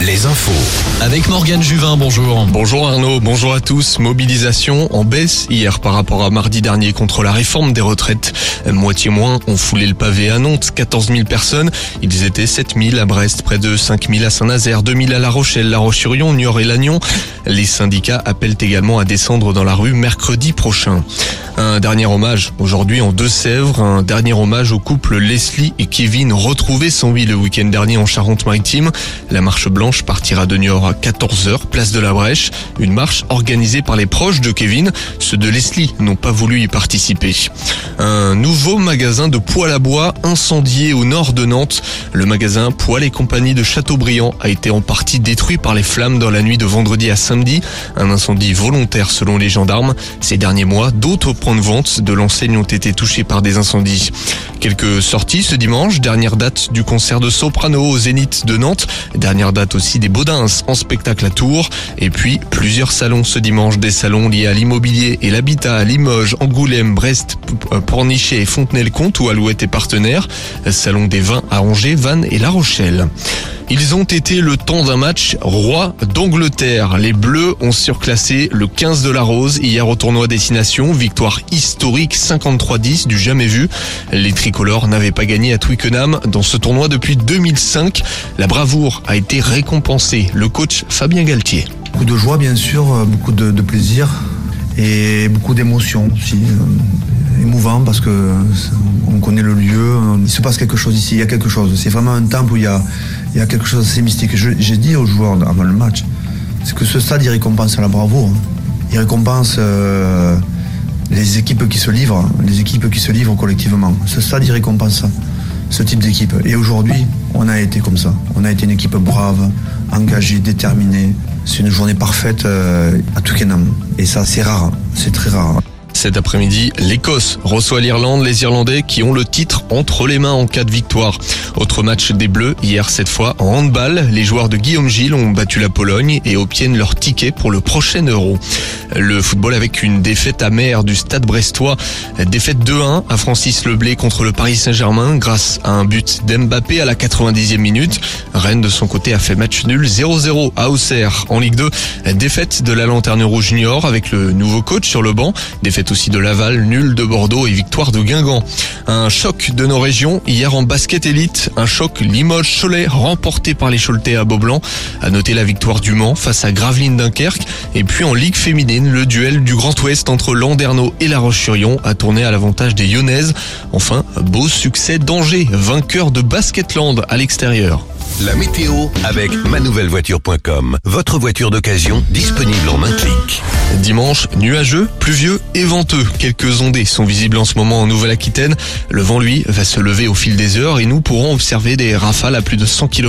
les infos. Avec Morgane Juvin, bonjour. Bonjour Arnaud, bonjour à tous. Mobilisation en baisse hier par rapport à mardi dernier contre la réforme des retraites. Moitié moins ont foulé le pavé à Nantes, 14 000 personnes. Ils étaient 7 000 à Brest, près de 5 000 à Saint-Nazaire, 2 000 à La Rochelle, La Roche-sur-Yon, Niort et Lannion. Les syndicats appellent également à descendre dans la rue mercredi prochain. Un dernier hommage aujourd'hui en Deux-Sèvres, un dernier hommage au couple Leslie et Kevin retrouvés sans vie le week-end dernier en Charente-Maritime. La marche blanche partira de Niort à 14h, place de la Brèche. Une marche organisée par les proches de Kevin. Ceux de Leslie n'ont pas voulu y participer. Un nouveau magasin de poêle à bois incendié au nord de Nantes. Le magasin Poêle et compagnie de Châteaubriand a été en partie détruit par les flammes dans la nuit de vendredi à samedi. Un incendie volontaire selon les gendarmes. Ces derniers mois, d'autres points de vente de l'enseigne ont été touchés par des incendies. Quelques sorties ce dimanche, dernière date du concert de soprano au Zénith de Nantes, date aussi des Baudins en spectacle à Tours, et puis plusieurs salons ce dimanche, des salons liés à l'immobilier et l'habitat à Limoges, Angoulême, Brest, Pornichet et Fontenay-le-Comte ou Alouette et partenaires, salon des vins à Angers, Vannes et La Rochelle. Ils ont été le temps d'un match roi d'Angleterre. Les Bleus ont surclassé le 15 de la Rose hier au tournoi destination. Victoire historique 53-10 du jamais vu. Les tricolores n'avaient pas gagné à Twickenham dans ce tournoi depuis 2005. La bravoure a été récompensée. Le coach Fabien Galtier. Beaucoup de joie bien sûr, beaucoup de, plaisir et beaucoup d'émotion aussi. Émouvant parce que on connaît le lieu, il se passe quelque chose ici, il y a quelque chose. C'est vraiment un temple où il y a, quelque chose d'assez mystique. J'ai dit aux joueurs avant le match, c'est que ce stade il récompense la bravoure, il récompense euh, les équipes qui se livrent, les équipes qui se livrent collectivement. Ce stade il récompense ce type d'équipe. Et aujourd'hui, on a été comme ça. On a été une équipe brave, engagée, déterminée. C'est une journée parfaite euh, à Twickenham. Et ça, c'est rare. C'est très rare. Cet après-midi, l'Écosse reçoit l'Irlande, les Irlandais qui ont le titre entre les mains en cas de victoire. Autre match des Bleus, hier cette fois en handball, les joueurs de Guillaume Gilles ont battu la Pologne et obtiennent leur ticket pour le prochain Euro. Le football avec une défaite amère du Stade brestois, défaite 2-1 à Francis Leblé contre le Paris Saint-Germain grâce à un but d'Mbappé à la 90e minute. Rennes de son côté a fait match nul 0-0 à Auxerre en Ligue 2. Défaite de la Lanterne Rouge Junior avec le nouveau coach sur le banc. Défaite aussi de Laval, nul de Bordeaux et victoire de Guingamp. Un choc de nos régions hier en basket élite, un choc Limoges-Cholet remporté par les Choletais à Beaublanc. À noter la victoire du Mans face à Gravelines Dunkerque et puis en Ligue féminine, le duel du Grand Ouest entre Landerneau et La Roche-sur-Yon a tourné à l'avantage des Lyonnaises. Enfin, beau succès d'Angers, vainqueur de Basketland à l'extérieur. La météo avec manouvellevoiture.com. Votre voiture d'occasion disponible en un clic. Dimanche, nuageux, pluvieux et venteux. Quelques ondées sont visibles en ce moment en Nouvelle-Aquitaine. Le vent, lui, va se lever au fil des heures et nous pourrons observer des rafales à plus de 100 km